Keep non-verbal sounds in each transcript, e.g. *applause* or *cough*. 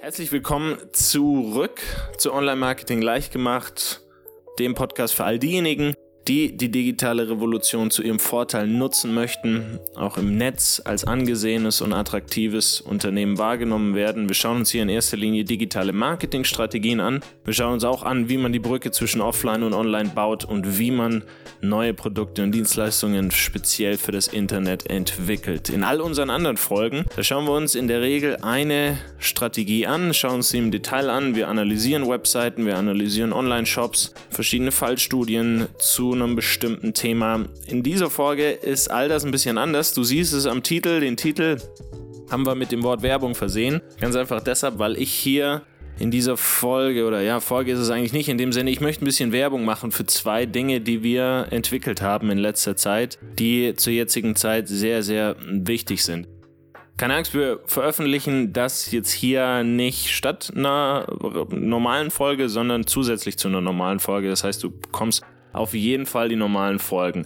Herzlich willkommen zurück zu Online Marketing Leichtgemacht, dem Podcast für all diejenigen, die die digitale Revolution zu ihrem Vorteil nutzen möchten, auch im Netz als angesehenes und attraktives Unternehmen wahrgenommen werden. Wir schauen uns hier in erster Linie digitale Marketingstrategien an. Wir schauen uns auch an, wie man die Brücke zwischen Offline und Online baut und wie man neue Produkte und Dienstleistungen speziell für das Internet entwickelt. In all unseren anderen Folgen, da schauen wir uns in der Regel eine Strategie an, schauen uns sie im Detail an. Wir analysieren Webseiten, wir analysieren Online-Shops, verschiedene Fallstudien zu einem bestimmten Thema. In dieser Folge ist all das ein bisschen anders. Du siehst es am Titel. Den Titel haben wir mit dem Wort Werbung versehen. Ganz einfach deshalb, weil ich hier in dieser Folge oder ja, Folge ist es eigentlich nicht in dem Sinne, ich möchte ein bisschen Werbung machen für zwei Dinge, die wir entwickelt haben in letzter Zeit, die zur jetzigen Zeit sehr, sehr wichtig sind. Keine Angst, wir veröffentlichen das jetzt hier nicht statt einer normalen Folge, sondern zusätzlich zu einer normalen Folge. Das heißt, du bekommst auf jeden Fall die normalen Folgen.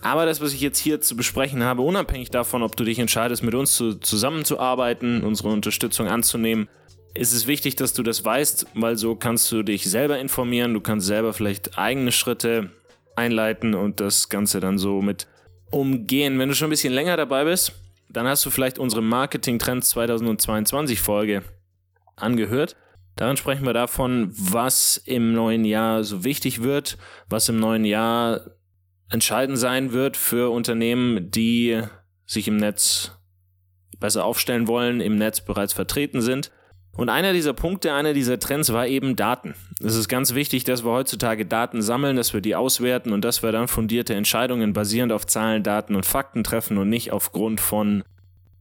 Aber das, was ich jetzt hier zu besprechen habe, unabhängig davon, ob du dich entscheidest, mit uns zu, zusammenzuarbeiten, unsere Unterstützung anzunehmen, ist es wichtig, dass du das weißt, weil so kannst du dich selber informieren, du kannst selber vielleicht eigene Schritte einleiten und das Ganze dann so mit umgehen. Wenn du schon ein bisschen länger dabei bist, dann hast du vielleicht unsere Marketing Trends 2022 Folge angehört. Darin sprechen wir davon, was im neuen Jahr so wichtig wird, was im neuen Jahr entscheidend sein wird für Unternehmen, die sich im Netz besser aufstellen wollen, im Netz bereits vertreten sind. Und einer dieser Punkte, einer dieser Trends war eben Daten. Es ist ganz wichtig, dass wir heutzutage Daten sammeln, dass wir die auswerten und dass wir dann fundierte Entscheidungen basierend auf Zahlen, Daten und Fakten treffen und nicht aufgrund von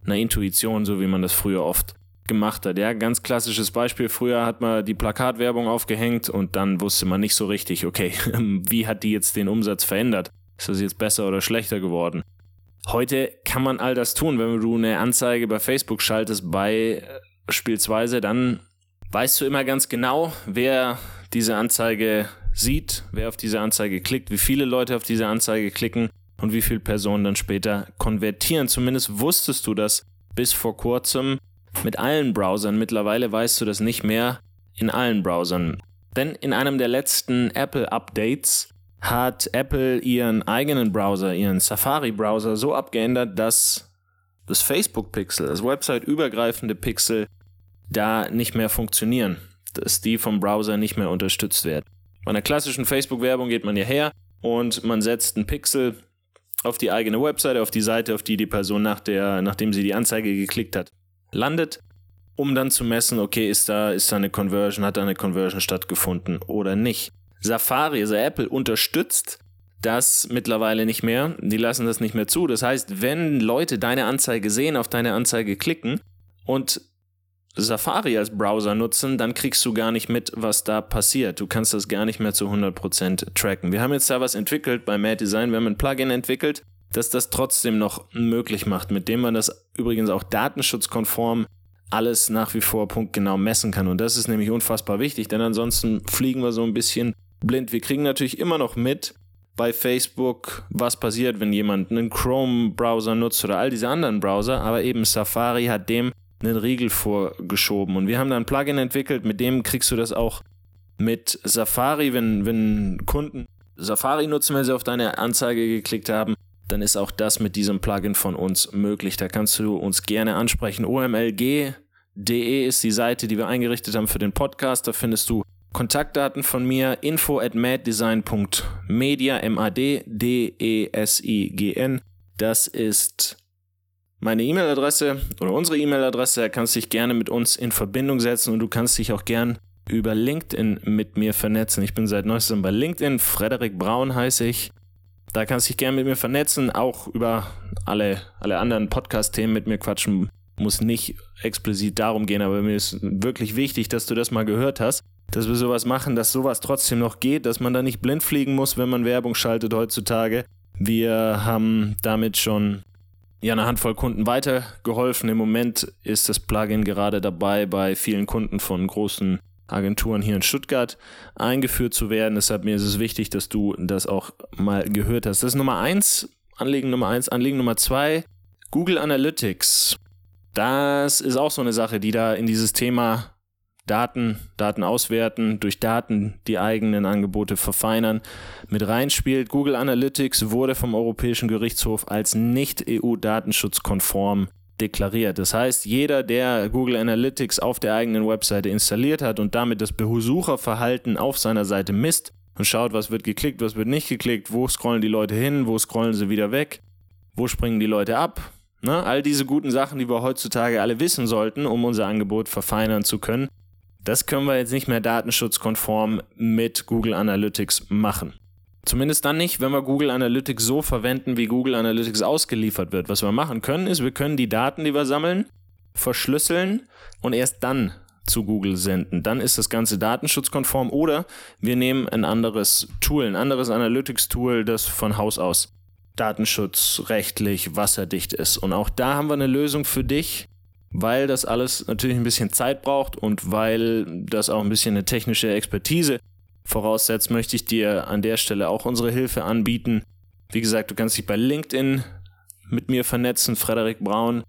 einer Intuition, so wie man das früher oft gemacht hat. Ja, ganz klassisches Beispiel. Früher hat man die Plakatwerbung aufgehängt und dann wusste man nicht so richtig, okay, *laughs* wie hat die jetzt den Umsatz verändert? Ist das jetzt besser oder schlechter geworden? Heute kann man all das tun. Wenn du eine Anzeige bei Facebook schaltest, beispielsweise, dann weißt du immer ganz genau, wer diese Anzeige sieht, wer auf diese Anzeige klickt, wie viele Leute auf diese Anzeige klicken und wie viele Personen dann später konvertieren. Zumindest wusstest du das bis vor kurzem mit allen Browsern. Mittlerweile weißt du das nicht mehr in allen Browsern. Denn in einem der letzten Apple-Updates hat Apple ihren eigenen Browser, ihren Safari-Browser so abgeändert, dass das Facebook-Pixel, das website-übergreifende Pixel, da nicht mehr funktionieren, dass die vom Browser nicht mehr unterstützt werden. Bei einer klassischen Facebook-Werbung geht man hierher und man setzt einen Pixel auf die eigene Webseite, auf die Seite, auf die die Person nach der, nachdem sie die Anzeige geklickt hat, landet, um dann zu messen, okay, ist da, ist da eine Conversion, hat da eine Conversion stattgefunden oder nicht. Safari, also Apple, unterstützt das mittlerweile nicht mehr. Die lassen das nicht mehr zu. Das heißt, wenn Leute deine Anzeige sehen, auf deine Anzeige klicken und Safari als Browser nutzen, dann kriegst du gar nicht mit, was da passiert. Du kannst das gar nicht mehr zu 100% tracken. Wir haben jetzt da was entwickelt bei Mad Design. Wir haben ein Plugin entwickelt, das das trotzdem noch möglich macht, mit dem man das übrigens auch datenschutzkonform alles nach wie vor punktgenau messen kann. Und das ist nämlich unfassbar wichtig, denn ansonsten fliegen wir so ein bisschen blind. Wir kriegen natürlich immer noch mit bei Facebook, was passiert, wenn jemand einen Chrome-Browser nutzt oder all diese anderen Browser, aber eben Safari hat dem einen Riegel vorgeschoben. Und wir haben da ein Plugin entwickelt, mit dem kriegst du das auch mit Safari, wenn, wenn Kunden Safari nutzen, wenn sie auf deine Anzeige geklickt haben, dann ist auch das mit diesem Plugin von uns möglich. Da kannst du uns gerne ansprechen. omlg.de ist die Seite, die wir eingerichtet haben für den Podcast. Da findest du Kontaktdaten von mir, info at maddesign.media, M-A-D-D-E-S-I-G-N. Das ist meine E-Mail-Adresse oder unsere E-Mail-Adresse. Da kannst du dich gerne mit uns in Verbindung setzen und du kannst dich auch gern über LinkedIn mit mir vernetzen. Ich bin seit neuestem bei LinkedIn. Frederik Braun heiße ich. Da kannst du dich gerne mit mir vernetzen, auch über alle, alle anderen Podcast-Themen mit mir quatschen. Muss nicht explizit darum gehen, aber mir ist wirklich wichtig, dass du das mal gehört hast, dass wir sowas machen, dass sowas trotzdem noch geht, dass man da nicht blind fliegen muss, wenn man Werbung schaltet heutzutage. Wir haben damit schon ja, eine Handvoll Kunden weitergeholfen. Im Moment ist das Plugin gerade dabei, bei vielen Kunden von großen Agenturen hier in Stuttgart eingeführt zu werden. Deshalb mir ist es wichtig, dass du das auch mal gehört hast. Das ist Nummer eins, Anliegen Nummer eins. Anliegen Nummer zwei, Google Analytics. Das ist auch so eine Sache, die da in dieses Thema Daten, Daten auswerten, durch Daten die eigenen Angebote verfeinern, mit reinspielt. Google Analytics wurde vom Europäischen Gerichtshof als nicht EU-datenschutzkonform deklariert. Das heißt, jeder, der Google Analytics auf der eigenen Webseite installiert hat und damit das Besucherverhalten auf seiner Seite misst und schaut, was wird geklickt, was wird nicht geklickt, wo scrollen die Leute hin, wo scrollen sie wieder weg, wo springen die Leute ab. Ne? All diese guten Sachen, die wir heutzutage alle wissen sollten, um unser Angebot verfeinern zu können, das können wir jetzt nicht mehr datenschutzkonform mit Google Analytics machen. Zumindest dann nicht, wenn wir Google Analytics so verwenden, wie Google Analytics ausgeliefert wird. Was wir machen können, ist, wir können die Daten, die wir sammeln, verschlüsseln und erst dann zu Google senden. Dann ist das Ganze datenschutzkonform oder wir nehmen ein anderes Tool, ein anderes Analytics-Tool, das von Haus aus datenschutzrechtlich wasserdicht ist. Und auch da haben wir eine Lösung für dich, weil das alles natürlich ein bisschen Zeit braucht und weil das auch ein bisschen eine technische Expertise voraussetzt, möchte ich dir an der Stelle auch unsere Hilfe anbieten. Wie gesagt, du kannst dich bei LinkedIn mit mir vernetzen, Frederik Braun.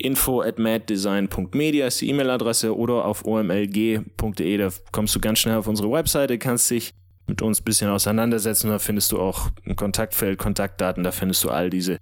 Info at maddesign.media ist die E-Mail-Adresse oder auf omlg.de. Da kommst du ganz schnell auf unsere Webseite, kannst dich mit uns ein bisschen auseinandersetzen. Da findest du auch ein Kontaktfeld, Kontaktdaten, da findest du all diese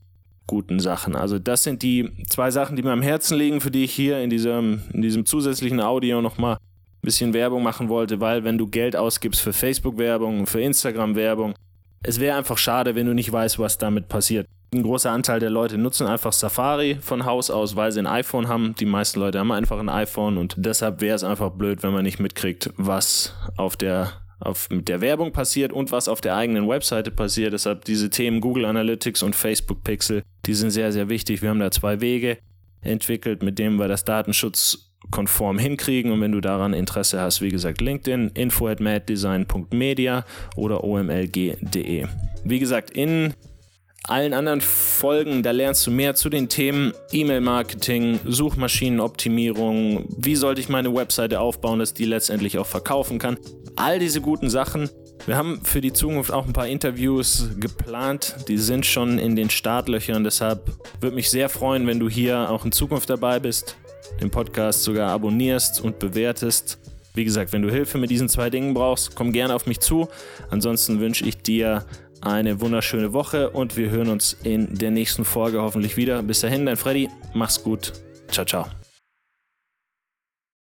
guten Sachen. Also das sind die zwei Sachen, die mir am Herzen liegen, für die ich hier in diesem, in diesem zusätzlichen Audio nochmal ein bisschen Werbung machen wollte, weil wenn du Geld ausgibst für Facebook-Werbung, für Instagram-Werbung, es wäre einfach schade, wenn du nicht weißt, was damit passiert. Ein großer Anteil der Leute nutzen einfach Safari von Haus aus, weil sie ein iPhone haben. Die meisten Leute haben einfach ein iPhone und deshalb wäre es einfach blöd, wenn man nicht mitkriegt, was auf der auf, mit der Werbung passiert und was auf der eigenen Webseite passiert. Deshalb diese Themen Google Analytics und Facebook Pixel, die sind sehr, sehr wichtig. Wir haben da zwei Wege entwickelt, mit denen wir das datenschutzkonform hinkriegen. Und wenn du daran Interesse hast, wie gesagt, LinkedIn, info at maddesign.media oder omlg.de. Wie gesagt, in allen anderen Folgen, da lernst du mehr zu den Themen E-Mail-Marketing, Suchmaschinenoptimierung, wie sollte ich meine Webseite aufbauen, dass die letztendlich auch verkaufen kann all diese guten Sachen. Wir haben für die Zukunft auch ein paar Interviews geplant. Die sind schon in den Startlöchern. Deshalb würde mich sehr freuen, wenn du hier auch in Zukunft dabei bist, den Podcast sogar abonnierst und bewertest. Wie gesagt, wenn du Hilfe mit diesen zwei Dingen brauchst, komm gerne auf mich zu. Ansonsten wünsche ich dir eine wunderschöne Woche und wir hören uns in der nächsten Folge hoffentlich wieder. Bis dahin, dein Freddy. Mach's gut. Ciao, ciao.